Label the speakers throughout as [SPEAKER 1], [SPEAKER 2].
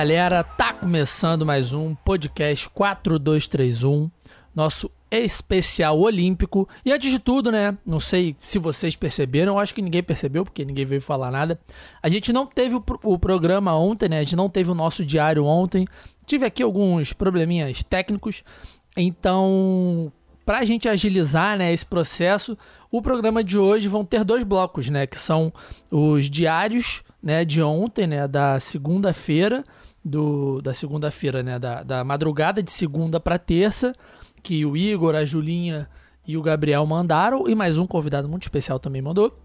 [SPEAKER 1] Galera, tá começando mais um podcast 4231, nosso especial olímpico. E antes de tudo, né, não sei se vocês perceberam, acho que ninguém percebeu, porque ninguém veio falar nada. A gente não teve o, o programa ontem, né, a gente não teve o nosso diário ontem. Tive aqui alguns probleminhas técnicos, então para a gente agilizar né, esse processo, o programa de hoje vão ter dois blocos, né? Que são os diários né, de ontem, né? Da segunda-feira, do da segunda-feira, né? Da, da madrugada de segunda para terça, que o Igor, a Julinha e o Gabriel mandaram, e mais um convidado muito especial também mandou.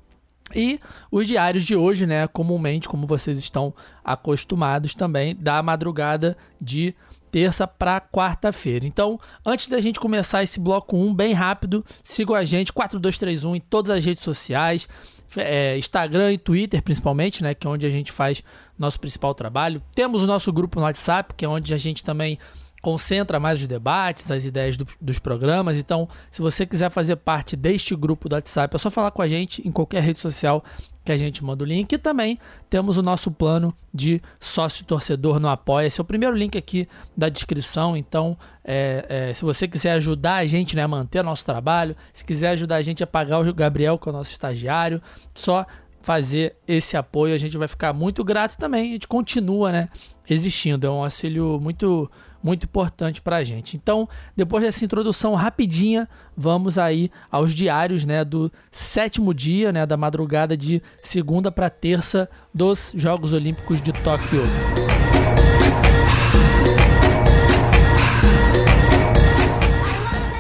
[SPEAKER 1] E os diários de hoje, né, comumente, como vocês estão acostumados também, da madrugada de terça para quarta-feira. Então, antes da gente começar esse bloco 1, bem rápido, sigam a gente, 4231 em todas as redes sociais, é, Instagram e Twitter principalmente, né, que é onde a gente faz nosso principal trabalho. Temos o nosso grupo no WhatsApp, que é onde a gente também concentra mais os debates, as ideias do, dos programas. Então, se você quiser fazer parte deste grupo do WhatsApp, é só falar com a gente em qualquer rede social que a gente manda o link. E também temos o nosso plano de sócio torcedor no Apoia. Esse é o primeiro link aqui da descrição. Então, é, é, se você quiser ajudar a gente né, a manter nosso trabalho, se quiser ajudar a gente a pagar o Gabriel, que é o nosso estagiário, só fazer esse apoio, a gente vai ficar muito grato também. A gente continua, né, existindo. É um auxílio muito muito importante para a gente. Então, depois dessa introdução rapidinha, vamos aí aos diários, né, do sétimo dia, né, da madrugada de segunda para terça dos Jogos Olímpicos de Tóquio.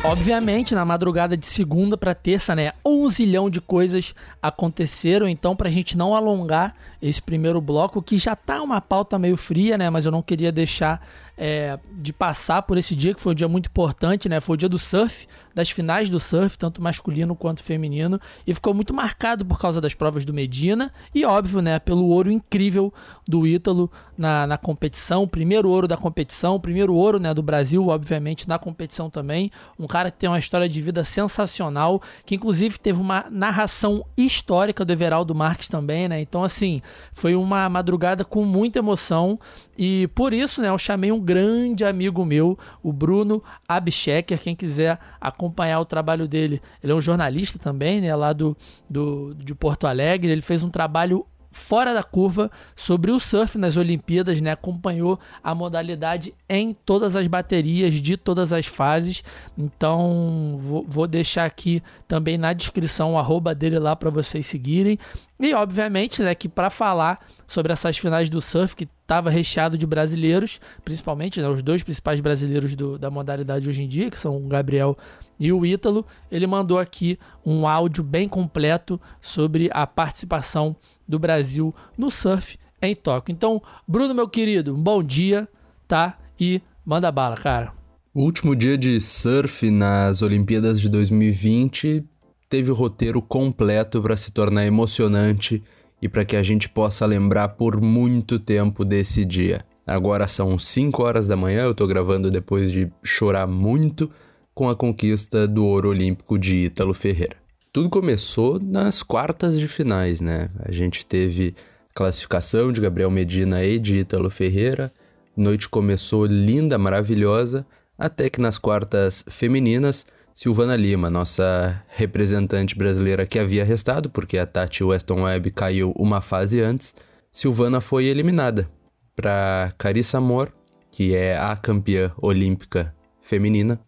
[SPEAKER 1] Obviamente, na madrugada de segunda para terça, né, um zilhão de coisas aconteceram. Então, para a gente não alongar esse primeiro bloco, que já tá uma pauta meio fria, né, mas eu não queria deixar é, de passar por esse dia, que foi um dia muito importante, né? Foi o dia do surf, das finais do surf, tanto masculino quanto feminino, e ficou muito marcado por causa das provas do Medina e, óbvio, né, pelo ouro incrível do Ítalo na, na competição, primeiro ouro da competição, primeiro ouro né, do Brasil, obviamente, na competição também. Um cara que tem uma história de vida sensacional, que inclusive teve uma narração histórica do Everaldo Marques também, né? Então, assim, foi uma madrugada com muita emoção e por isso, né, eu chamei um grande amigo meu, o Bruno Abchecker. Quem quiser acompanhar o trabalho dele, ele é um jornalista também, né, lá do, do, de Porto Alegre. Ele fez um trabalho fora da curva sobre o surf nas Olimpíadas, né? Acompanhou a modalidade em todas as baterias de todas as fases. Então vou, vou deixar aqui também na descrição o arroba dele lá para vocês seguirem. E obviamente, né, que para falar sobre essas finais do surf que estava recheado de brasileiros, principalmente né, os dois principais brasileiros do, da modalidade hoje em dia, que são o Gabriel e o Ítalo, ele mandou aqui um áudio bem completo sobre a participação do Brasil no surf em Tóquio. Então, Bruno, meu querido, um bom dia, tá? E manda bala, cara.
[SPEAKER 2] O último dia de surf nas Olimpíadas de 2020 teve o roteiro completo para se tornar emocionante e para que a gente possa lembrar por muito tempo desse dia. Agora são 5 horas da manhã, eu estou gravando depois de chorar muito com a conquista do ouro olímpico de Ítalo Ferreira. Tudo começou nas quartas de finais, né? A gente teve classificação de Gabriel Medina e de Ítalo Ferreira. Noite começou linda, maravilhosa, até que nas quartas femininas, Silvana Lima, nossa representante brasileira que havia restado, porque a Tati Weston Webb caiu uma fase antes, Silvana foi eliminada para Carissa Amor, que é a campeã olímpica feminina,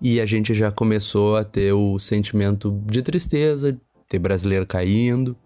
[SPEAKER 2] e a gente já começou a ter o sentimento de tristeza, ter brasileiro caindo.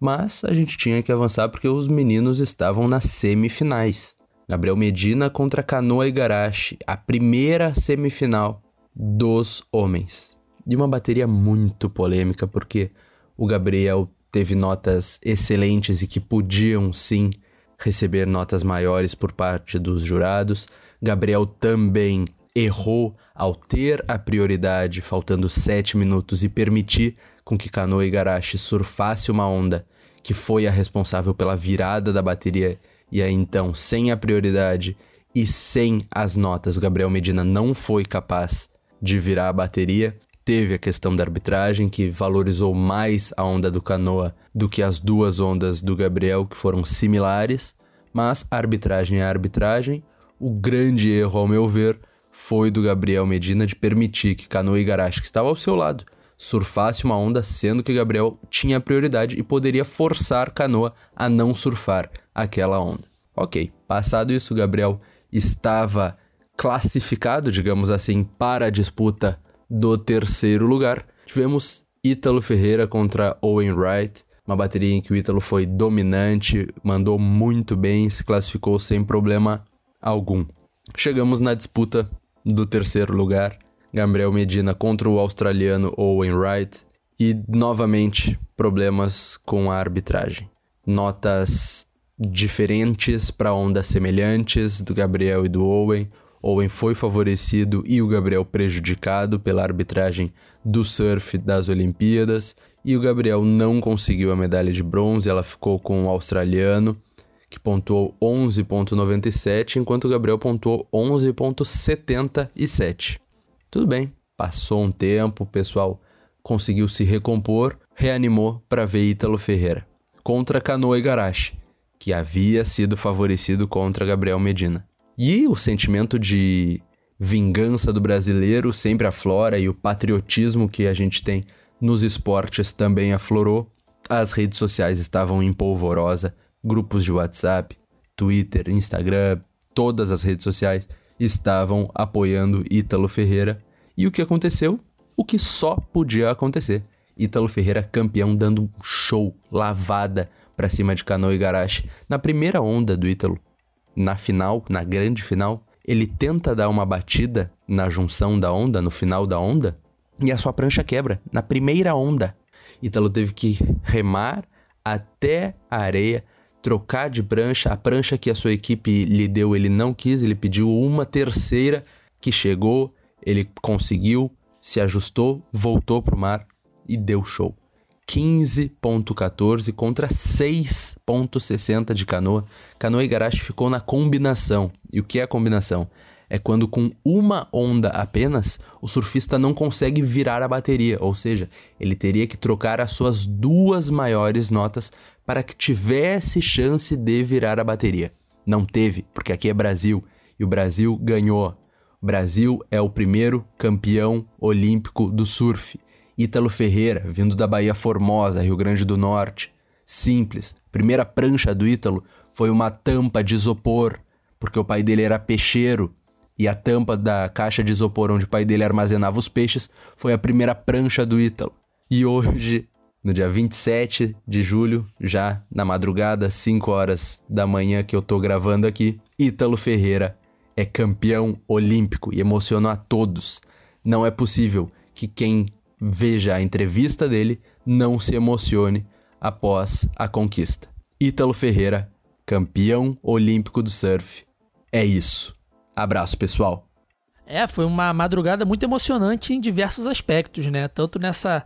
[SPEAKER 2] Mas a gente tinha que avançar porque os meninos estavam nas semifinais. Gabriel Medina contra Canoa Igarashi, a primeira semifinal dos homens. De uma bateria muito polêmica, porque o Gabriel teve notas excelentes e que podiam sim receber notas maiores por parte dos jurados. Gabriel também errou ao ter a prioridade, faltando sete minutos, e permitir com que Kanoa Igarashi surfasse uma onda que foi a responsável pela virada da bateria, e aí então, sem a prioridade e sem as notas, Gabriel Medina não foi capaz de virar a bateria. Teve a questão da arbitragem, que valorizou mais a onda do Canoa do que as duas ondas do Gabriel, que foram similares, Mas arbitragem é arbitragem. O grande erro, ao meu ver, foi do Gabriel Medina de permitir que Canoa Igarashi, que estava ao seu lado, surfasse uma onda, sendo que Gabriel tinha prioridade e poderia forçar Canoa a não surfar aquela onda. Ok, passado isso, Gabriel estava classificado, digamos assim, para a disputa do terceiro lugar. Tivemos Ítalo Ferreira contra Owen Wright, uma bateria em que o Ítalo foi dominante, mandou muito bem, se classificou sem problema algum. Chegamos na disputa do terceiro lugar, Gabriel Medina contra o australiano Owen Wright e novamente problemas com a arbitragem. Notas diferentes para ondas semelhantes do Gabriel e do Owen. Owen foi favorecido e o Gabriel prejudicado pela arbitragem do surf das Olimpíadas. E o Gabriel não conseguiu a medalha de bronze, ela ficou com o australiano, que pontuou 11,97, enquanto o Gabriel pontuou 11,77. Tudo bem, passou um tempo, o pessoal conseguiu se recompor, reanimou para ver Ítalo Ferreira contra Canoa Igarashi, que havia sido favorecido contra Gabriel Medina. E o sentimento de vingança do brasileiro sempre aflora e o patriotismo que a gente tem nos esportes também aflorou. As redes sociais estavam em polvorosa, grupos de WhatsApp, Twitter, Instagram, todas as redes sociais estavam apoiando Ítalo Ferreira. E o que aconteceu? O que só podia acontecer. Ítalo Ferreira campeão dando um show, lavada para cima de Canoa Igarashi. Na primeira onda do Ítalo, na final, na grande final, ele tenta dar uma batida na junção da onda, no final da onda, e a sua prancha quebra na primeira onda. Ítalo teve que remar até a areia, trocar de prancha. A prancha que a sua equipe lhe deu, ele não quis, ele pediu uma terceira que chegou, ele conseguiu, se ajustou, voltou pro mar e deu show. 15.14 contra 6.60 de canoa. Canoa e Igarashi ficou na combinação. E o que é a combinação? É quando com uma onda apenas, o surfista não consegue virar a bateria, ou seja, ele teria que trocar as suas duas maiores notas para que tivesse chance de virar a bateria. Não teve, porque aqui é Brasil e o Brasil ganhou. O Brasil é o primeiro campeão olímpico do surf. Ítalo Ferreira, vindo da Bahia Formosa, Rio Grande do Norte. Simples. Primeira prancha do Ítalo foi uma tampa de isopor, porque o pai dele era peixeiro e a tampa da caixa de isopor onde o pai dele armazenava os peixes foi a primeira prancha do Ítalo. E hoje, no dia 27 de julho, já na madrugada, 5 horas da manhã que eu tô gravando aqui, Ítalo Ferreira é campeão olímpico e emocionou a todos. Não é possível que quem veja a entrevista dele, não se emocione após a conquista. Ítalo Ferreira, campeão olímpico do surf. É isso. Abraço, pessoal.
[SPEAKER 1] É, foi uma madrugada muito emocionante em diversos aspectos, né? Tanto nessa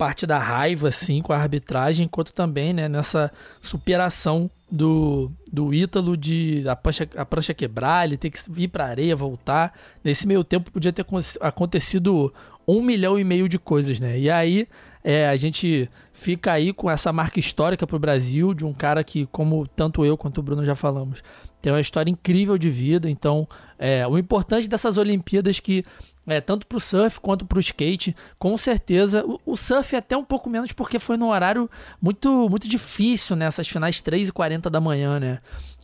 [SPEAKER 1] parte da raiva, assim, com a arbitragem, quanto também, né, nessa superação do, do Ítalo de a prancha, a prancha quebrar, ele ter que vir para areia, voltar. Nesse meio tempo podia ter acontecido um milhão e meio de coisas, né? E aí é, a gente fica aí com essa marca histórica para o Brasil de um cara que, como tanto eu quanto o Bruno já falamos, tem uma história incrível de vida. Então, é, o importante dessas Olimpíadas que é, tanto para o surf quanto para o skate, com certeza. O, o, surf é até um pouco menos porque foi num horário muito muito difícil, né? Essas finais 3 e 40 da manhã, né?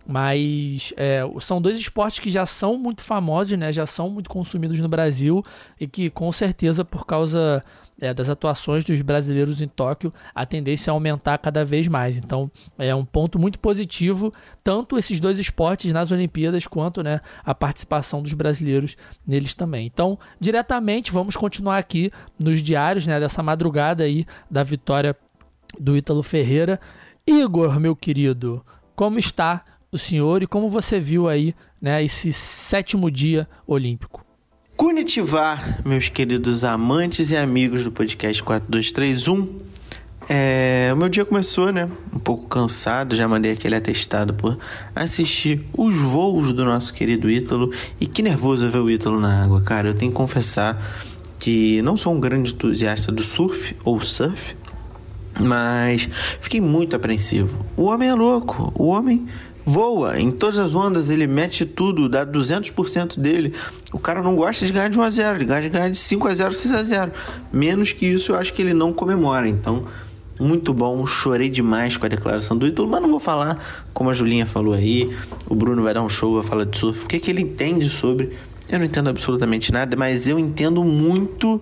[SPEAKER 1] Mas é, são dois esportes que já são muito famosos, né? Já são muito consumidos no Brasil e que com certeza por causa é, das atuações dos brasileiros em Tóquio, a tendência é aumentar cada vez mais. Então é um ponto muito positivo, tanto esses dois esportes nas Olimpíadas quanto né, a participação dos brasileiros neles também. Então, diretamente, vamos continuar aqui nos diários né, dessa madrugada aí da vitória do Ítalo Ferreira. Igor, meu querido, como está o senhor e como você viu aí né, esse sétimo dia olímpico.
[SPEAKER 3] Kunitivar, meus queridos amantes e amigos do podcast 4231. É, o meu dia começou, né? Um pouco cansado, já mandei aquele atestado por assistir os voos do nosso querido Ítalo. E que nervoso ver o Ítalo na água, cara. Eu tenho que confessar que não sou um grande entusiasta do surf ou surf, mas fiquei muito apreensivo. O homem é louco. O homem voa em todas as ondas, ele mete tudo, dá 200% dele. O cara não gosta de ganhar de 1 a 0, ele gosta de ganhar de 5 a 0, 6 a 0. Menos que isso, eu acho que ele não comemora. Então, muito bom, chorei demais com a declaração do Ítalo, mas não vou falar como a Julinha falou aí. O Bruno vai dar um show, vai falar de surf. O que, que ele entende sobre? Eu não entendo absolutamente nada, mas eu entendo muito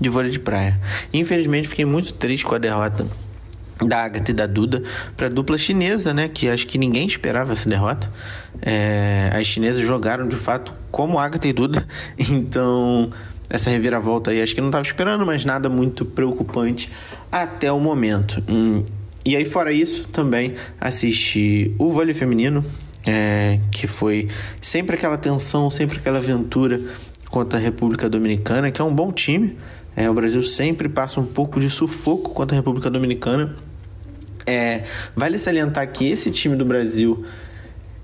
[SPEAKER 3] de vôlei de praia. Infelizmente, fiquei muito triste com a derrota da Agatha e da Duda para a dupla chinesa, né? Que acho que ninguém esperava essa derrota. É, as chinesas jogaram de fato como Agatha e Duda, então essa reviravolta aí acho que não estava esperando, mas nada muito preocupante até o momento. Hum, e aí, fora isso, também assisti o vôlei feminino, é, que foi sempre aquela tensão, sempre aquela aventura contra a República Dominicana, que é um bom time. É, o Brasil sempre passa um pouco de sufoco contra a República Dominicana. É, vale salientar que esse time do Brasil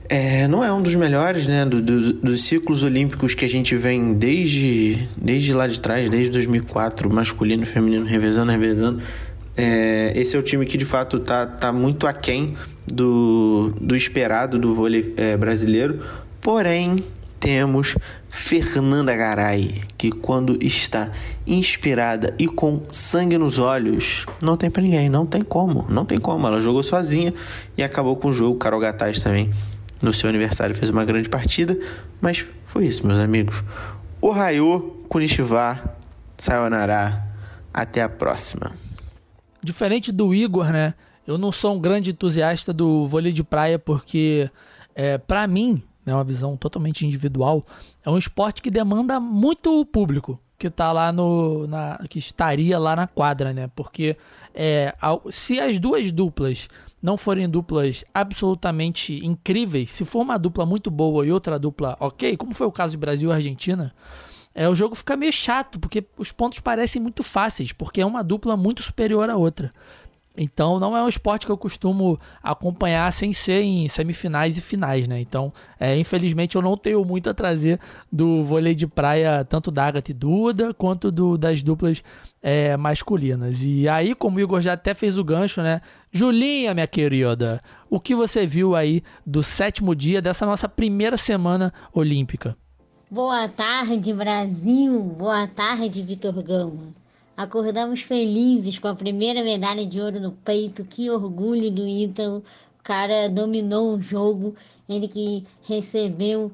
[SPEAKER 3] é, não é um dos melhores, né? Do, do, dos ciclos olímpicos que a gente vem desde, desde lá de trás, desde 2004, masculino feminino, revezando, revezando. É, esse é o time que de fato tá, tá muito aquém do, do esperado do vôlei é, brasileiro. Porém, temos Fernanda Garay, que quando está inspirada e com sangue nos olhos, não tem para ninguém, não tem como, não tem como. Ela jogou sozinha e acabou com o jogo. Carol Gataz também no seu aniversário fez uma grande partida, mas foi isso, meus amigos. O Raio, Kunishiva, Sayonara, até a próxima.
[SPEAKER 1] Diferente do Igor, né? Eu não sou um grande entusiasta do vôlei de praia porque, é, para mim, né, uma visão totalmente individual, é um esporte que demanda muito público que tá lá no na, que estaria lá na quadra, né? Porque é, se as duas duplas não forem duplas absolutamente incríveis, se for uma dupla muito boa e outra dupla ok, como foi o caso de Brasil e Argentina, é, o jogo fica meio chato, porque os pontos parecem muito fáceis, porque é uma dupla muito superior à outra. Então não é um esporte que eu costumo acompanhar sem ser em semifinais e finais, né? Então, é, infelizmente eu não tenho muito a trazer do vôlei de praia, tanto da Agatha e Duda, quanto do, das duplas é, masculinas. E aí, como o Igor já até fez o gancho, né? Julinha, minha querida, o que você viu aí do sétimo dia dessa nossa primeira semana olímpica?
[SPEAKER 4] Boa tarde, Brasil! Boa tarde, Vitor Gama! Acordamos felizes com a primeira medalha de ouro no peito. Que orgulho do Ítalo. O cara dominou o jogo. Ele que recebeu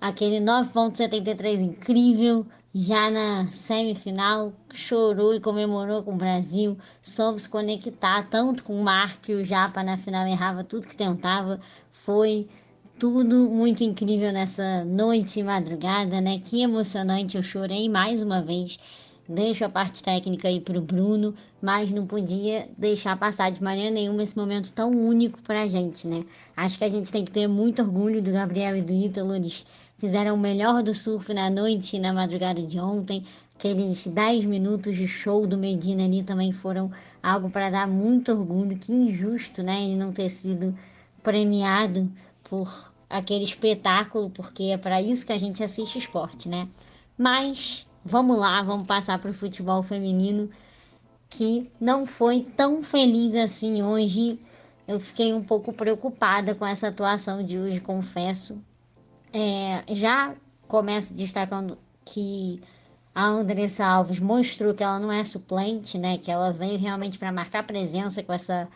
[SPEAKER 4] aquele 9.73 incrível. Já na semifinal, chorou e comemorou com o Brasil. Soube se conectar tanto com o Mark e o Japa na final. Errava tudo que tentava. Foi tudo muito incrível nessa noite e madrugada, né? Que emocionante. Eu chorei mais uma vez deixo a parte técnica aí para o Bruno, mas não podia deixar passar de maneira nenhuma esse momento tão único para a gente, né? Acho que a gente tem que ter muito orgulho do Gabriel e do Ítalo, eles fizeram o melhor do surf na noite e na madrugada de ontem. Aqueles 10 minutos de show do Medina ali também foram algo para dar muito orgulho. Que injusto, né? Ele não ter sido premiado por aquele espetáculo, porque é para isso que a gente assiste esporte, né? Mas Vamos lá, vamos passar para o futebol feminino que não foi tão feliz assim hoje. Eu fiquei um pouco preocupada com essa atuação de hoje, confesso. É, já começo destacando que a Andressa Alves mostrou que ela não é suplente, né? Que ela veio realmente para marcar presença com essa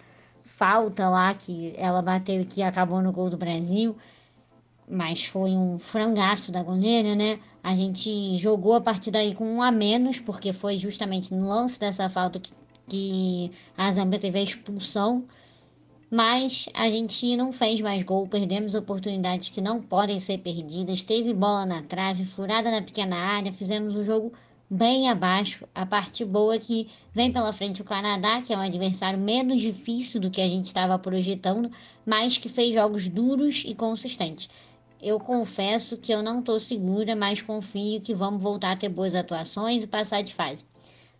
[SPEAKER 4] falta lá que ela bateu e que acabou no gol do Brasil mas foi um frangaço da goleira, né? A gente jogou a partida aí com um a menos, porque foi justamente no lance dessa falta que, que a Zambia teve a expulsão. Mas a gente não fez mais gol, perdemos oportunidades que não podem ser perdidas. Teve bola na trave, furada na pequena área, fizemos um jogo bem abaixo. A parte boa é que vem pela frente o Canadá, que é um adversário menos difícil do que a gente estava projetando, mas que fez jogos duros e consistentes. Eu confesso que eu não estou segura, mas confio que vamos voltar a ter boas atuações e passar de fase.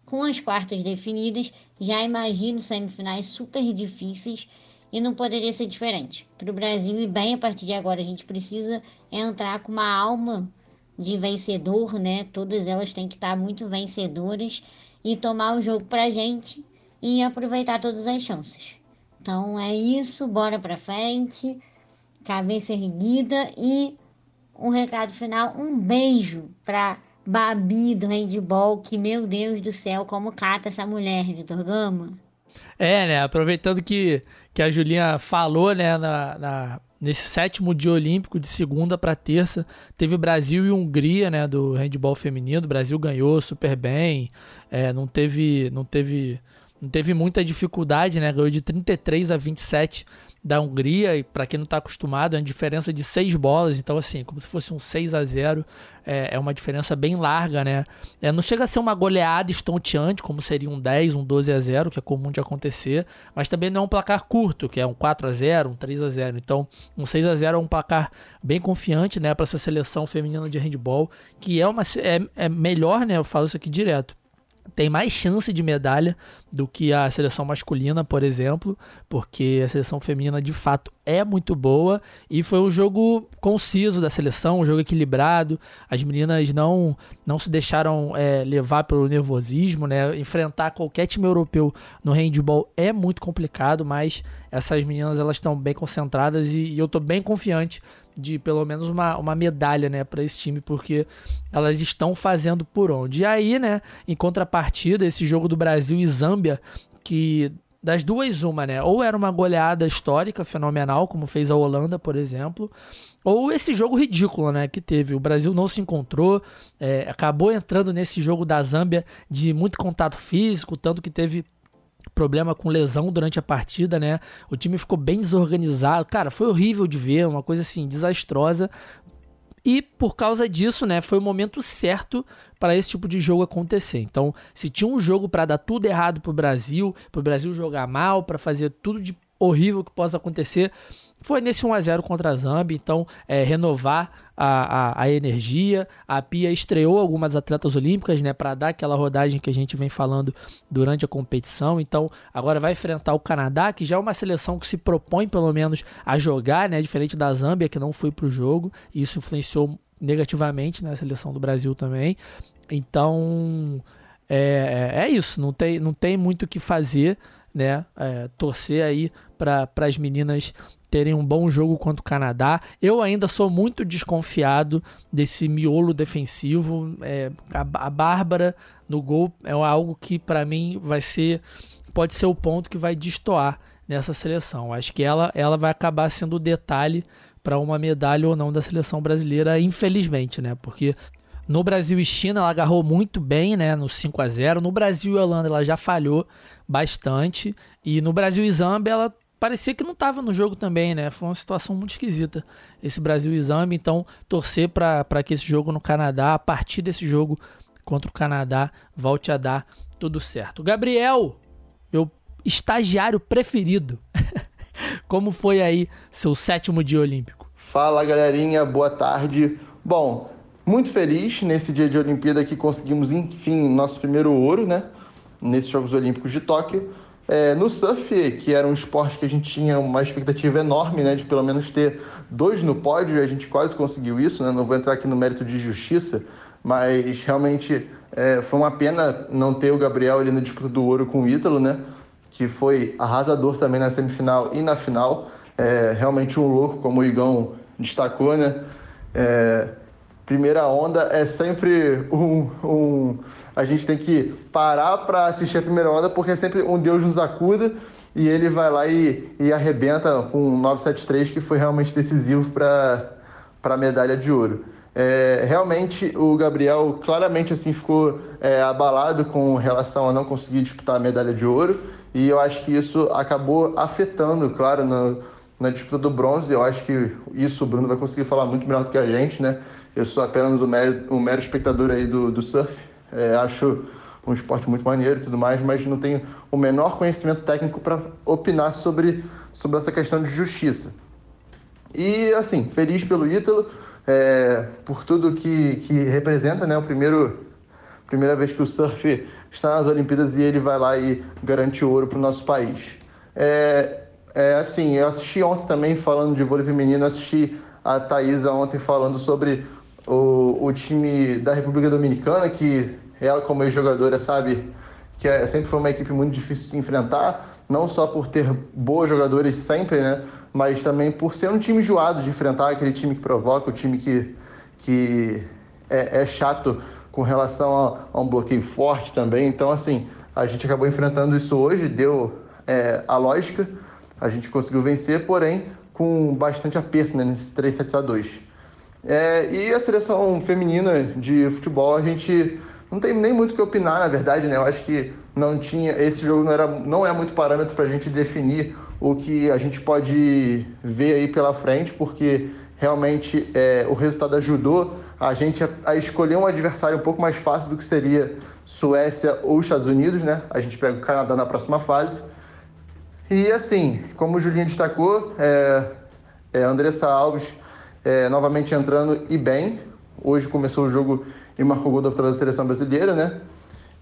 [SPEAKER 4] Com as quartas definidas, já imagino semifinais super difíceis e não poderia ser diferente. Para o Brasil e bem a partir de agora, a gente precisa entrar com uma alma de vencedor, né? Todas elas têm que estar muito vencedoras e tomar o jogo para gente e aproveitar todas as chances. Então é isso, bora para frente cabeça erguida e um recado final, um beijo para Babi do handball, que meu Deus do céu, como cata essa mulher, Vitor Gama.
[SPEAKER 1] É, né? Aproveitando que, que a Julinha falou, né, na, na nesse sétimo dia olímpico, de segunda para terça, teve Brasil e Hungria, né, do handball feminino. O Brasil ganhou super bem, é, não teve, não teve, não teve muita dificuldade, né? Ganhou de 33 a 27 da Hungria, e para quem não está acostumado, é uma diferença de seis bolas, então assim, como se fosse um 6 a 0 é, é uma diferença bem larga, né? É, não chega a ser uma goleada estonteante, como seria um 10, um 12 a 0 que é comum de acontecer, mas também não é um placar curto, que é um 4 a 0 um 3 a 0 Então, um 6 a 0 é um placar bem confiante, né, para essa seleção feminina de handball, que é, uma, é, é melhor, né, eu falo isso aqui direto, tem mais chance de medalha do que a seleção masculina, por exemplo, porque a seleção feminina de fato é muito boa e foi um jogo conciso da seleção, um jogo equilibrado. As meninas não não se deixaram é, levar pelo nervosismo, né? Enfrentar qualquer time europeu no handball é muito complicado, mas essas meninas elas estão bem concentradas e, e eu estou bem confiante de pelo menos uma, uma medalha, né, para esse time, porque elas estão fazendo por onde. E aí, né, em contrapartida, esse jogo do Brasil e Zâmbia, que das duas uma, né, ou era uma goleada histórica fenomenal, como fez a Holanda, por exemplo, ou esse jogo ridículo, né, que teve. O Brasil não se encontrou, é, acabou entrando nesse jogo da Zâmbia de muito contato físico, tanto que teve problema com lesão durante a partida, né? O time ficou bem desorganizado. Cara, foi horrível de ver, uma coisa assim desastrosa. E por causa disso, né, foi o momento certo para esse tipo de jogo acontecer. Então, se tinha um jogo para dar tudo errado para o Brasil, para o Brasil jogar mal, para fazer tudo de horrível que possa acontecer, foi nesse 1x0 contra a Zambia, então é, renovar a, a, a, energia. A Pia estreou algumas atletas olímpicas, né, para dar aquela rodagem que a gente vem falando durante a competição. Então agora vai enfrentar o Canadá, que já é uma seleção que se propõe pelo menos a jogar, né, diferente da Zâmbia, que não foi para o jogo. E isso influenciou negativamente na né, seleção do Brasil também. Então é, é, é isso, não tem, não tem muito o que fazer né? É, torcer aí para as meninas terem um bom jogo contra o Canadá. Eu ainda sou muito desconfiado desse miolo defensivo. É, a, a Bárbara no gol é algo que para mim vai ser pode ser o ponto que vai destoar nessa seleção. Acho que ela, ela vai acabar sendo o detalhe para uma medalha ou não da seleção brasileira, infelizmente, né? Porque no Brasil e China ela agarrou muito bem, né, no 5 a 0. No Brasil e Holanda ela já falhou bastante e no Brasil e Zâmbia ela parecia que não estava no jogo também, né? Foi uma situação muito esquisita esse Brasil exame. Então, torcer para que esse jogo no Canadá, a partir desse jogo contra o Canadá, volte a dar tudo certo. Gabriel, meu estagiário preferido. Como foi aí seu sétimo dia olímpico?
[SPEAKER 5] Fala galerinha, boa tarde. Bom, muito feliz nesse dia de Olimpíada que conseguimos, enfim, nosso primeiro ouro, né? Nesses Jogos Olímpicos de Tóquio. É, no surf, que era um esporte que a gente tinha uma expectativa enorme, né, de pelo menos ter dois no pódio, e a gente quase conseguiu isso, né? Não vou entrar aqui no mérito de justiça, mas realmente é, foi uma pena não ter o Gabriel ali na disputa do ouro com o Ítalo, né? Que foi arrasador também na semifinal e na final. É, realmente um louco, como o Igão destacou, né? É, primeira onda é sempre um, um a gente tem que parar para assistir a primeira onda, porque é sempre um Deus nos acuda e ele vai lá e, e arrebenta com um 973 que foi realmente decisivo para a medalha de ouro. É, realmente o Gabriel claramente assim ficou é, abalado com relação a não conseguir disputar a medalha de ouro e eu acho que isso acabou afetando, claro, no, na disputa do bronze. Eu acho que isso o Bruno vai conseguir falar muito melhor do que a gente, né? Eu sou apenas um mero, um mero espectador aí do, do surf, é, acho um esporte muito maneiro e tudo mais, mas não tenho o menor conhecimento técnico para opinar sobre, sobre essa questão de justiça. E, assim, feliz pelo Ítalo, é, por tudo que, que representa, né? O primeiro, primeira vez que o surf está nas Olimpíadas e ele vai lá e garante ouro para o nosso país. É, é, assim, eu assisti ontem também falando de vôlei feminino, assisti a Thaisa ontem falando sobre o, o time da República Dominicana, que ela, como ex-jogadora, sabe que é, sempre foi uma equipe muito difícil de se enfrentar, não só por ter bons jogadores sempre, né? Mas também por ser um time enjoado de enfrentar, aquele time que provoca, o time que, que é, é chato com relação a, a, um bloqueio forte também. Então, assim, a gente acabou enfrentando isso hoje, deu é, a lógica, a gente conseguiu vencer, porém com bastante aperto né, nesses 3 sets a 2. É, e a seleção feminina de futebol, a gente não tem nem muito o que opinar, na verdade, né? Eu acho que não tinha. Esse jogo não, era, não é muito parâmetro para a gente definir o que a gente pode ver aí pela frente, porque realmente é, o resultado ajudou a gente a, a, escolher um adversário um pouco mais fácil do que seria Suécia ou Estados Unidos, né? A gente pega o Canadá na próxima fase. E assim, como o Julinho destacou, é, é, Andressa Alves é, novamente entrando e bem. Hoje começou o jogo e marcou gol da vitória seleção brasileira, né?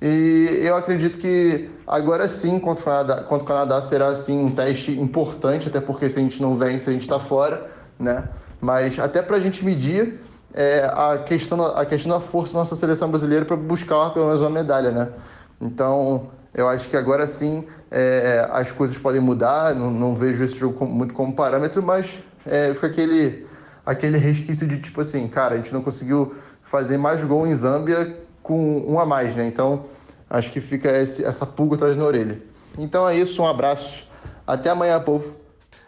[SPEAKER 5] E eu acredito que agora sim, contra o Canadá, contra o Canadá será sim um teste importante, até porque se a gente não vence, a gente está fora, né? Mas até para a gente medir é, a, questão, a questão da força da nossa seleção brasileira para buscar pelo menos uma medalha, né? Então, eu acho que agora sim é, as coisas podem mudar, não, não vejo esse jogo muito como parâmetro, mas é, fica aquele, aquele resquício de tipo assim, cara, a gente não conseguiu fazer mais gol em Zâmbia com um a mais, né? Então, acho que fica esse, essa pulga atrás na orelha. Então é isso, um abraço. Até amanhã, povo.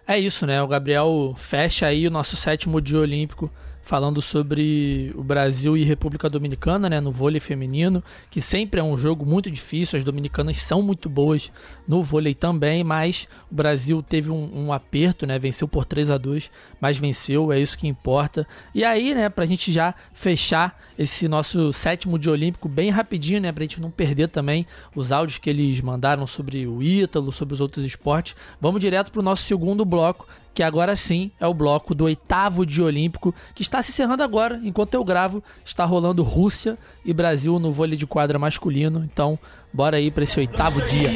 [SPEAKER 1] É isso, né? O Gabriel fecha aí o nosso sétimo dia olímpico falando sobre o Brasil e República Dominicana, né, no vôlei feminino, que sempre é um jogo muito difícil. As dominicanas são muito boas no vôlei também, mas o Brasil teve um, um aperto, né, venceu por 3 a 2 mas venceu, é isso que importa. E aí, né, pra gente já fechar esse nosso sétimo dia olímpico bem rapidinho, né, pra gente não perder também os áudios que eles mandaram sobre o Ítalo, sobre os outros esportes, vamos direto pro nosso segundo bloco, que agora sim é o bloco do oitavo dia olímpico, que está se encerrando agora, enquanto eu gravo, está rolando Rússia e Brasil no vôlei de quadra masculino. Então, bora aí para esse oitavo dia.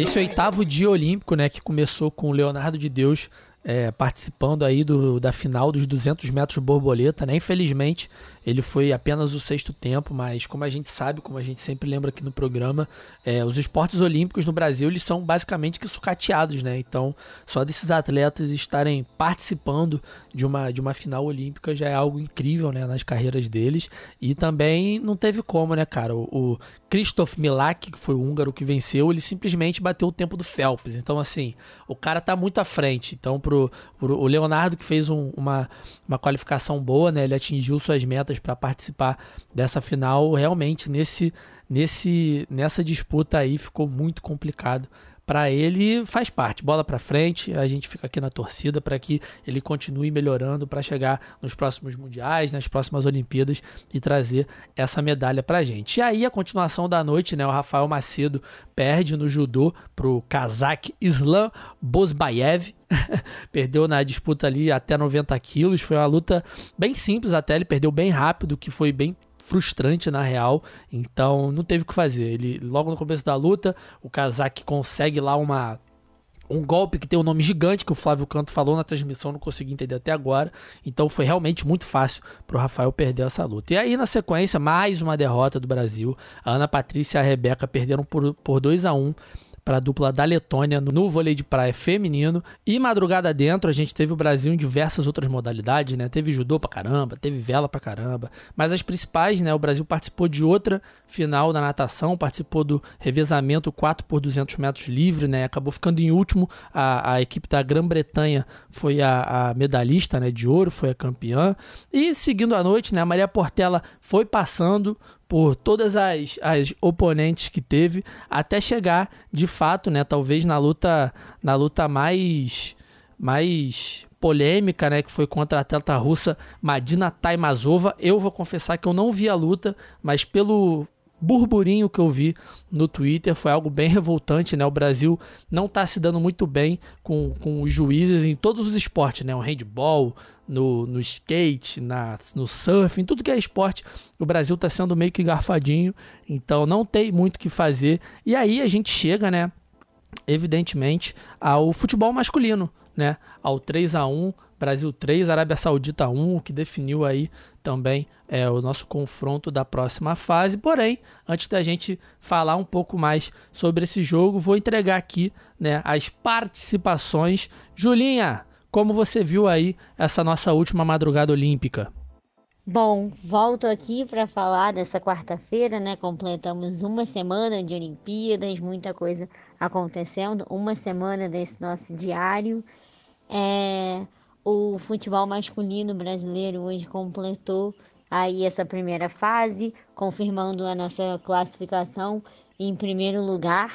[SPEAKER 1] Esse oitavo dia olímpico, né, que começou com o Leonardo de Deus é, participando aí do, da final dos 200 metros borboleta, né? Infelizmente, ele foi apenas o sexto tempo, mas como a gente sabe, como a gente sempre lembra aqui no programa, é, os esportes olímpicos no Brasil eles são basicamente que sucateados, né? Então, só desses atletas estarem participando de uma, de uma final olímpica já é algo incrível, né? Nas carreiras deles. E também não teve como, né, cara? O, o Krzysztof Milak, que foi o húngaro que venceu, ele simplesmente bateu o tempo do Phelps. Então, assim, o cara tá muito à frente. Então, pro, pro o Leonardo, que fez um, uma, uma qualificação boa, né? Ele atingiu suas metas para participar dessa final. Realmente, nesse, nesse, nessa disputa aí ficou muito complicado para ele faz parte, bola para frente, a gente fica aqui na torcida para que ele continue melhorando para chegar nos próximos mundiais, nas próximas Olimpíadas e trazer essa medalha para gente. E aí a continuação da noite, né, o Rafael Macedo perde no judô pro Kazakh Islam Bosbayev, perdeu na disputa ali até 90 quilos. Foi uma luta bem simples até. Ele perdeu bem rápido, que foi bem frustrante na real. Então não teve o que fazer. Ele logo no começo da luta, o Kazak consegue lá uma um golpe que tem um nome gigante que o Flávio Canto falou na transmissão, não consegui entender até agora. Então foi realmente muito fácil para o Rafael perder essa luta. E aí, na sequência, mais uma derrota do Brasil. A Ana Patrícia e a Rebeca perderam por, por 2 a 1 para a dupla da Letônia no vôlei de praia feminino. E madrugada dentro, a gente teve o Brasil em diversas outras modalidades, né? Teve judô pra caramba, teve vela pra caramba. Mas as principais, né? O Brasil participou de outra final da natação, participou do revezamento 4 por 200 metros livre, né? Acabou ficando em último. A, a equipe da Grã-Bretanha foi a, a, medalhista, né? De ouro, foi a campeã. E seguindo a noite, né? A Maria Portela foi passando por todas as, as oponentes que teve até chegar de fato, né, talvez na luta na luta mais mais polêmica, né, que foi contra a atleta russa Madina Taimazova. Eu vou confessar que eu não vi a luta, mas pelo burburinho que eu vi no Twitter foi algo bem revoltante, né? O Brasil não está se dando muito bem com, com os juízes em todos os esportes, né? O handball, no, no skate, na, no surf, em tudo que é esporte, o Brasil está sendo meio que garfadinho, então não tem muito o que fazer. E aí a gente chega, né? Evidentemente, ao futebol masculino, né, ao 3 a 1 Brasil 3, Arábia Saudita 1, o que definiu aí também é, o nosso confronto da próxima fase. Porém, antes da gente falar um pouco mais sobre esse jogo, vou entregar aqui né, as participações. Julinha, como você viu aí essa nossa última madrugada olímpica?
[SPEAKER 4] Bom, volto aqui para falar dessa quarta-feira, né? Completamos uma semana de Olimpíadas, muita coisa acontecendo, uma semana desse nosso diário. É, o futebol masculino brasileiro hoje completou aí essa primeira fase, confirmando a nossa classificação em primeiro lugar.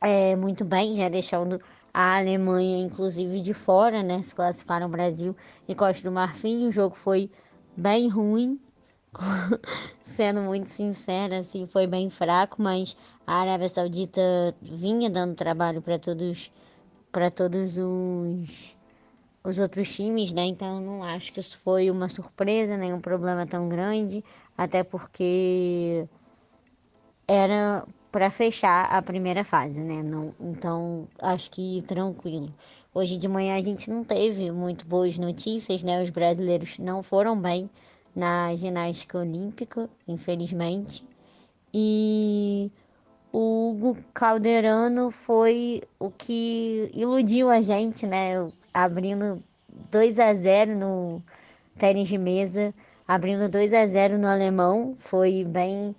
[SPEAKER 4] É, muito bem, já deixando a Alemanha, inclusive, de fora, né? Se classificaram Brasil e Costa do Marfim. O jogo foi bem ruim, sendo muito sincera, assim, foi bem fraco, mas a Arábia Saudita vinha dando trabalho para todos para todos os os outros times, né? Então não acho que isso foi uma surpresa, nem um problema tão grande, até porque era para fechar a primeira fase, né? Não, então acho que tranquilo. Hoje de manhã a gente não teve muito boas notícias, né? Os brasileiros não foram bem na ginástica olímpica, infelizmente. E o Hugo Calderano foi o que iludiu a gente, né? Abrindo 2 a 0 no tênis de mesa, abrindo 2 a 0 no alemão, foi bem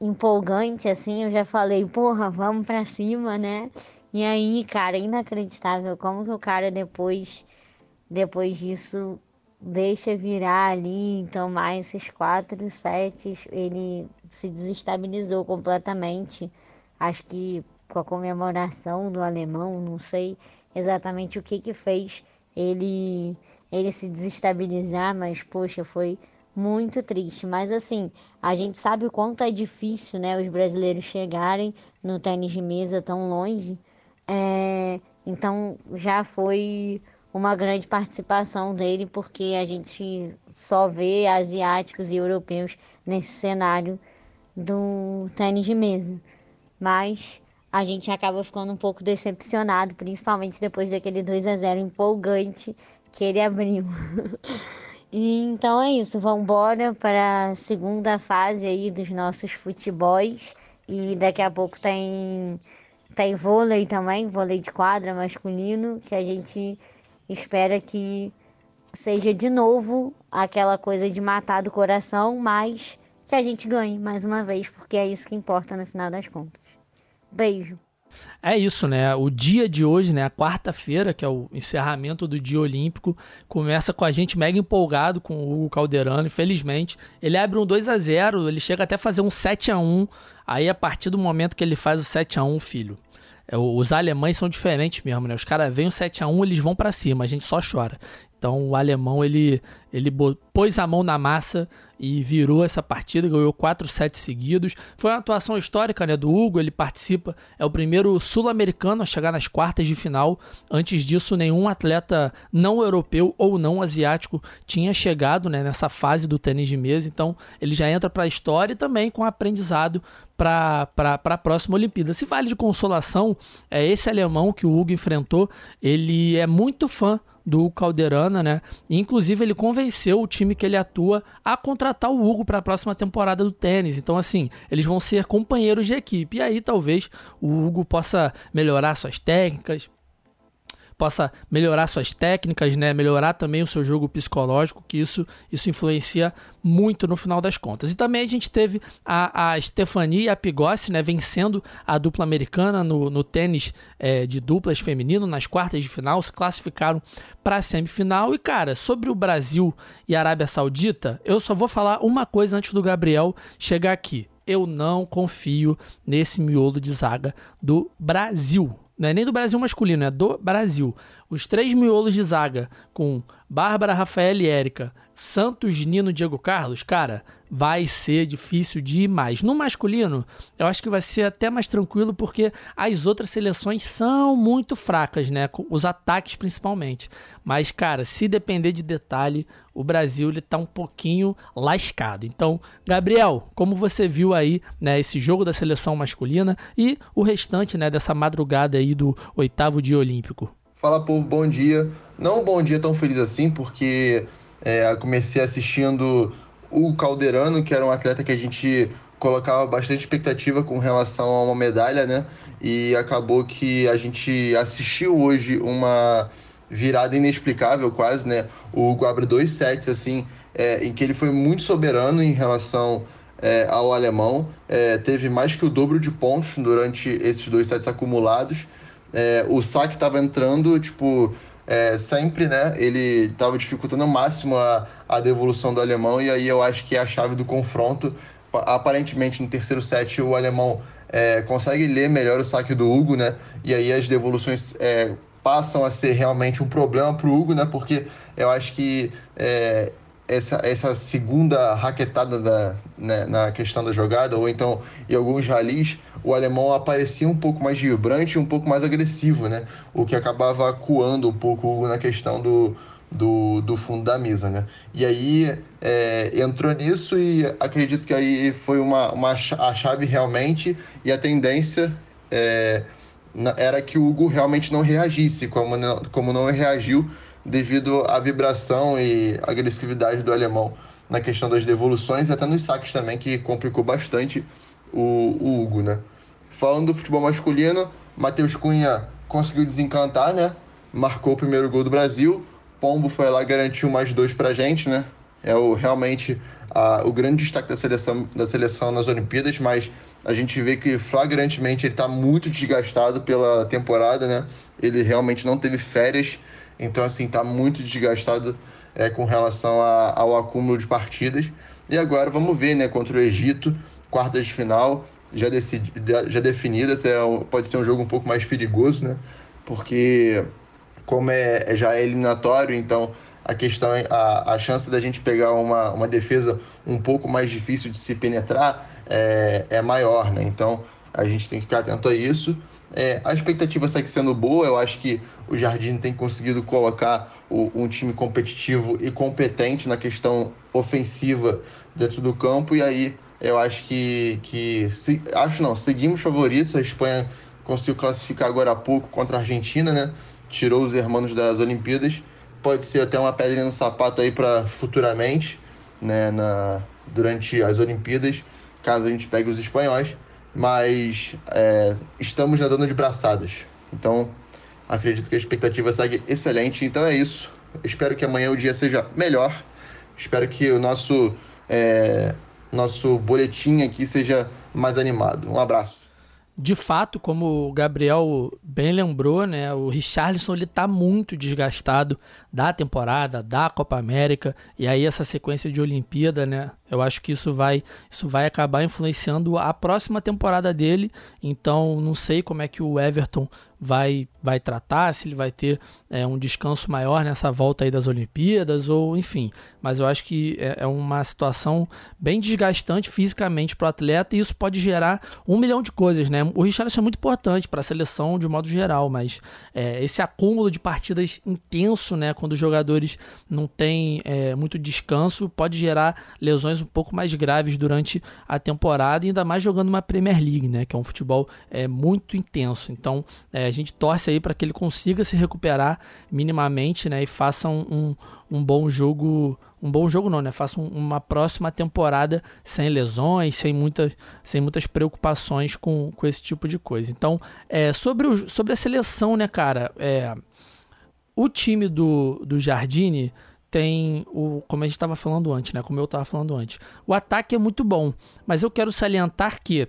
[SPEAKER 4] empolgante assim, eu já falei, porra, vamos para cima, né? E aí, cara, inacreditável como que o cara depois depois disso deixa virar ali, então mais esses quatro sets, ele se desestabilizou completamente. Acho que com a comemoração do alemão, não sei exatamente o que que fez ele ele se desestabilizar, mas poxa, foi muito triste. Mas assim, a gente sabe o quanto é difícil, né, os brasileiros chegarem no tênis de mesa tão longe. É, então já foi uma grande participação dele, porque a gente só vê asiáticos e europeus nesse cenário do tênis de mesa. Mas a gente acaba ficando um pouco decepcionado, principalmente depois daquele 2 a 0 empolgante que ele abriu. e então é isso, vamos embora para a segunda fase aí dos nossos futebols e daqui a pouco tem tem vôlei também, vôlei de quadra masculino, que a gente espera que seja de novo aquela coisa de matar do coração, mas que a gente ganhe mais uma vez, porque é isso que importa no final das contas. Beijo.
[SPEAKER 1] É isso, né? O dia de hoje, né? A quarta-feira, que é o encerramento do dia olímpico, começa com a gente mega empolgado com o Hugo Calderano. Infelizmente, ele abre um 2 a 0 ele chega até a fazer um 7 a 1 Aí, a partir do momento que ele faz o 7 a 1 filho, é, os alemães são diferentes mesmo, né? Os caras veem o 7 a 1 eles vão para cima, a gente só chora. Então o alemão ele, ele pôs a mão na massa e virou essa partida, ganhou 4 sets seguidos. Foi uma atuação histórica né, do Hugo, ele participa, é o primeiro sul-americano a chegar nas quartas de final. Antes disso, nenhum atleta não europeu ou não asiático tinha chegado né, nessa fase do tênis de mesa. Então ele já entra para a história e também com aprendizado para a próxima Olimpíada. Se vale de consolação, é esse alemão que o Hugo enfrentou, ele é muito fã do Calderana, né? inclusive ele convenceu o time que ele atua a contratar o Hugo para a próxima temporada do tênis. Então assim, eles vão ser companheiros de equipe. E aí talvez o Hugo possa melhorar suas técnicas, possa melhorar suas técnicas, né? Melhorar também o seu jogo psicológico, que isso, isso influencia muito no final das contas. E também a gente teve a, a e a Pigossi, né? Vencendo a dupla americana no, no tênis é, de duplas feminino nas quartas de final, se classificaram para a semifinal. E cara, sobre o Brasil e a Arábia Saudita, eu só vou falar uma coisa antes do Gabriel chegar aqui. Eu não confio nesse miolo de zaga do Brasil. Não é nem do Brasil masculino, é do Brasil. Os três miolos de zaga com Bárbara, Rafael e Érica, Santos, Nino, Diego Carlos, cara, vai ser difícil demais. No masculino, eu acho que vai ser até mais tranquilo porque as outras seleções são muito fracas, né? Os ataques principalmente. Mas, cara, se depender de detalhe, o Brasil ele tá um pouquinho lascado. Então, Gabriel, como você viu aí, né, esse jogo da seleção masculina e o restante, né, dessa madrugada aí do oitavo dia olímpico?
[SPEAKER 5] Fala, povo, bom dia. Não um bom dia tão feliz assim, porque é, comecei assistindo o Calderano, que era um atleta que a gente colocava bastante expectativa com relação a uma medalha, né? E acabou que a gente assistiu hoje uma virada inexplicável quase, né? O Hugo abre dois sets, assim, é, em que ele foi muito soberano em relação é, ao alemão. É, teve mais que o dobro de pontos durante esses dois sets acumulados. É, o saque estava entrando, tipo, é, sempre, né? Ele estava dificultando ao máximo a, a devolução do alemão, e aí eu acho que é a chave do confronto. Aparentemente, no terceiro set, o alemão é, consegue ler melhor o saque do Hugo, né? E aí as devoluções é, passam a ser realmente um problema para o Hugo, né? Porque eu acho que é, essa, essa segunda raquetada da, né, na questão da jogada, ou então em alguns ralis, o alemão aparecia um pouco mais vibrante e um pouco mais agressivo, né? O que acabava acuando um pouco na questão do, do, do fundo da mesa, né? E aí é, entrou nisso e acredito que aí foi uma, uma a chave realmente e a tendência é, era que o Hugo realmente não reagisse, como não, como não reagiu devido à vibração e agressividade do alemão na questão das devoluções e até nos saques também, que complicou bastante o, o Hugo, né? Falando do futebol masculino, Matheus Cunha conseguiu desencantar, né? Marcou o primeiro gol do Brasil. Pombo foi lá garantiu mais dois pra gente, né? É o, realmente a, o grande destaque da seleção, da seleção nas Olimpíadas, mas a gente vê que flagrantemente ele está muito desgastado pela temporada, né? Ele realmente não teve férias então, assim, está muito desgastado é, com relação a, ao acúmulo de partidas. E agora vamos ver, né, contra o Egito, quartas de final, já, decidi, já definidas. É, pode ser um jogo um pouco mais perigoso, né? Porque, como é, é já é eliminatório, então a questão é a, a chance da gente pegar uma, uma defesa um pouco mais difícil de se penetrar é, é maior, né? Então a gente tem que ficar atento a isso. É, a expectativa segue sendo boa, eu acho que o Jardim tem conseguido colocar o, um time competitivo e competente na questão ofensiva dentro do campo, e aí eu acho que. que se, acho não, seguimos favoritos. A Espanha conseguiu classificar agora há pouco contra a Argentina, né? Tirou os hermanos das Olimpíadas. Pode ser até uma pedrinha no sapato aí para futuramente, né? Na, durante as Olimpíadas, caso a gente pegue os espanhóis mas é, estamos nadando de braçadas. Então, acredito que a expectativa segue excelente. Então é isso. Espero que amanhã o dia seja melhor. Espero que o nosso, é, nosso boletim aqui seja mais animado. Um abraço
[SPEAKER 1] de fato, como o Gabriel bem lembrou, né, o Richarlison ele tá muito desgastado da temporada, da Copa América, e aí essa sequência de Olimpíada, né, eu acho que isso vai, isso vai acabar influenciando a próxima temporada dele. Então, não sei como é que o Everton vai, vai tratar, se ele vai ter é, um descanso maior nessa volta aí das Olimpíadas, ou enfim. Mas eu acho que é, é uma situação bem desgastante fisicamente para o atleta e isso pode gerar um milhão de coisas, né? O Richarlison é muito importante para a seleção de modo geral, mas é, esse acúmulo de partidas intenso, né? Quando os jogadores não têm é, muito descanso, pode gerar lesões um pouco mais graves durante a temporada, ainda mais jogando uma Premier League, né? Que é um futebol é, muito intenso. Então, é, gente torce aí para que ele consiga se recuperar minimamente, né? E faça um, um, um bom jogo. Um bom jogo não, né? Faça um, uma próxima temporada sem lesões, sem muitas, sem muitas preocupações com, com esse tipo de coisa. Então, é, sobre, o, sobre a seleção, né, cara? É, o time do, do Jardine tem o, como a gente estava falando antes, né? Como eu estava falando antes. O ataque é muito bom, mas eu quero salientar que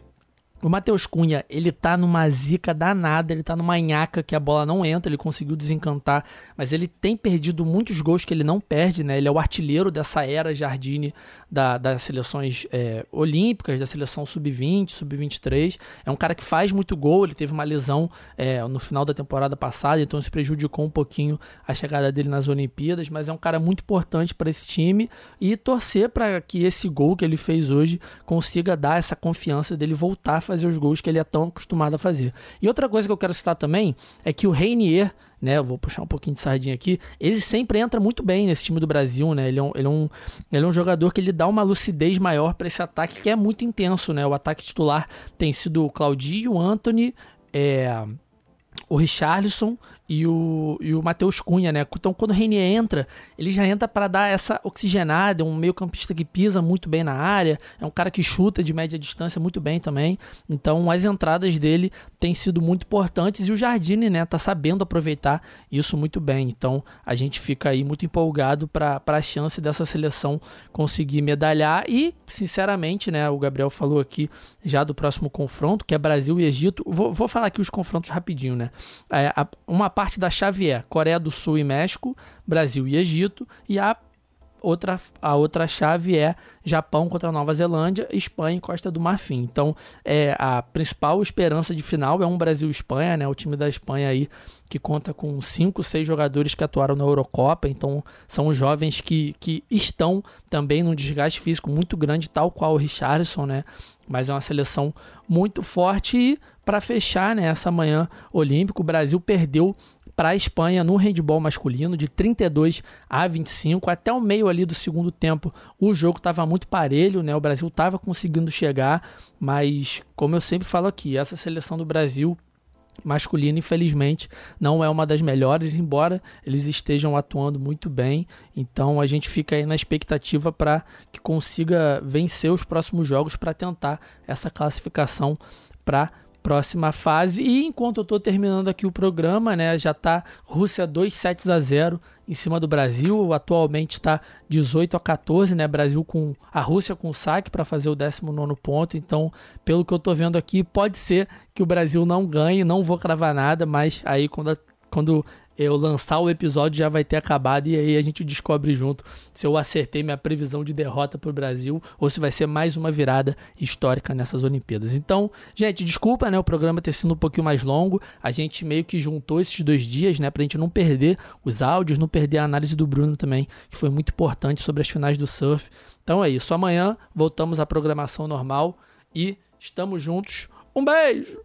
[SPEAKER 1] o Matheus Cunha, ele tá numa zica danada, ele tá numa nhaca que a bola não entra, ele conseguiu desencantar, mas ele tem perdido muitos gols que ele não perde, né? Ele é o artilheiro dessa era Jardine da, das seleções é, olímpicas, da seleção sub-20, sub-23. É um cara que faz muito gol, ele teve uma lesão é, no final da temporada passada, então isso prejudicou um pouquinho a chegada dele nas Olimpíadas, mas é um cara muito importante para esse time e torcer para que esse gol que ele fez hoje consiga dar essa confiança dele voltar fazer os gols que ele é tão acostumado a fazer. E outra coisa que eu quero citar também é que o Reinier, né, eu vou puxar um pouquinho de sardinha aqui, ele sempre entra muito bem nesse time do Brasil, né? Ele é um, ele é um, ele é um jogador que ele dá uma lucidez maior para esse ataque que é muito intenso, né? O ataque titular tem sido o Claudinho, o Anthony, é, o Richarlison e o, e o Matheus Cunha, né? Então, quando o Renier entra, ele já entra para dar essa oxigenada. É um meio-campista que pisa muito bem na área, é um cara que chuta de média distância muito bem também. Então, as entradas dele têm sido muito importantes e o Jardine, né, tá sabendo aproveitar isso muito bem. Então, a gente fica aí muito empolgado para a chance dessa seleção conseguir medalhar e, sinceramente, né, o Gabriel falou aqui já do próximo confronto, que é Brasil e Egito. Vou, vou falar aqui os confrontos rapidinho, né? É, uma parte da chave é Coreia do Sul e México, Brasil e Egito, e a outra, a outra chave é Japão contra Nova Zelândia, Espanha e Costa do Marfim. Então, é, a principal esperança de final é um Brasil-Espanha, né? O time da Espanha aí que conta com cinco, seis jogadores que atuaram na Eurocopa. Então, são jovens que, que estão também num desgaste físico muito grande, tal qual o Richardson, né? Mas é uma seleção muito forte e para fechar né, essa manhã olímpica, o Brasil perdeu para a Espanha no handball masculino de 32 a 25 até o meio ali do segundo tempo. O jogo estava muito parelho, né? O Brasil estava conseguindo chegar, mas como eu sempre falo aqui, essa seleção do Brasil masculino, infelizmente, não é uma das melhores, embora eles estejam atuando muito bem. Então a gente fica aí na expectativa para que consiga vencer os próximos jogos para tentar essa classificação para próxima fase. E enquanto eu estou terminando aqui o programa, né, já está Rússia 2 sets a 0 em cima do Brasil. Atualmente está 18 a 14, né? Brasil com a Rússia com saque para fazer o 19 ponto. Então, pelo que eu estou vendo aqui, pode ser que o Brasil não ganhe, não vou cravar nada, mas aí quando quando eu lançar o episódio já vai ter acabado e aí a gente descobre junto se eu acertei minha previsão de derrota para o Brasil ou se vai ser mais uma virada histórica nessas Olimpíadas. Então, gente, desculpa, né, o programa ter sido um pouquinho mais longo. A gente meio que juntou esses dois dias, né, para a gente não perder os áudios, não perder a análise do Bruno também, que foi muito importante sobre as finais do surf. Então é isso. Amanhã voltamos à programação normal e estamos juntos. Um beijo.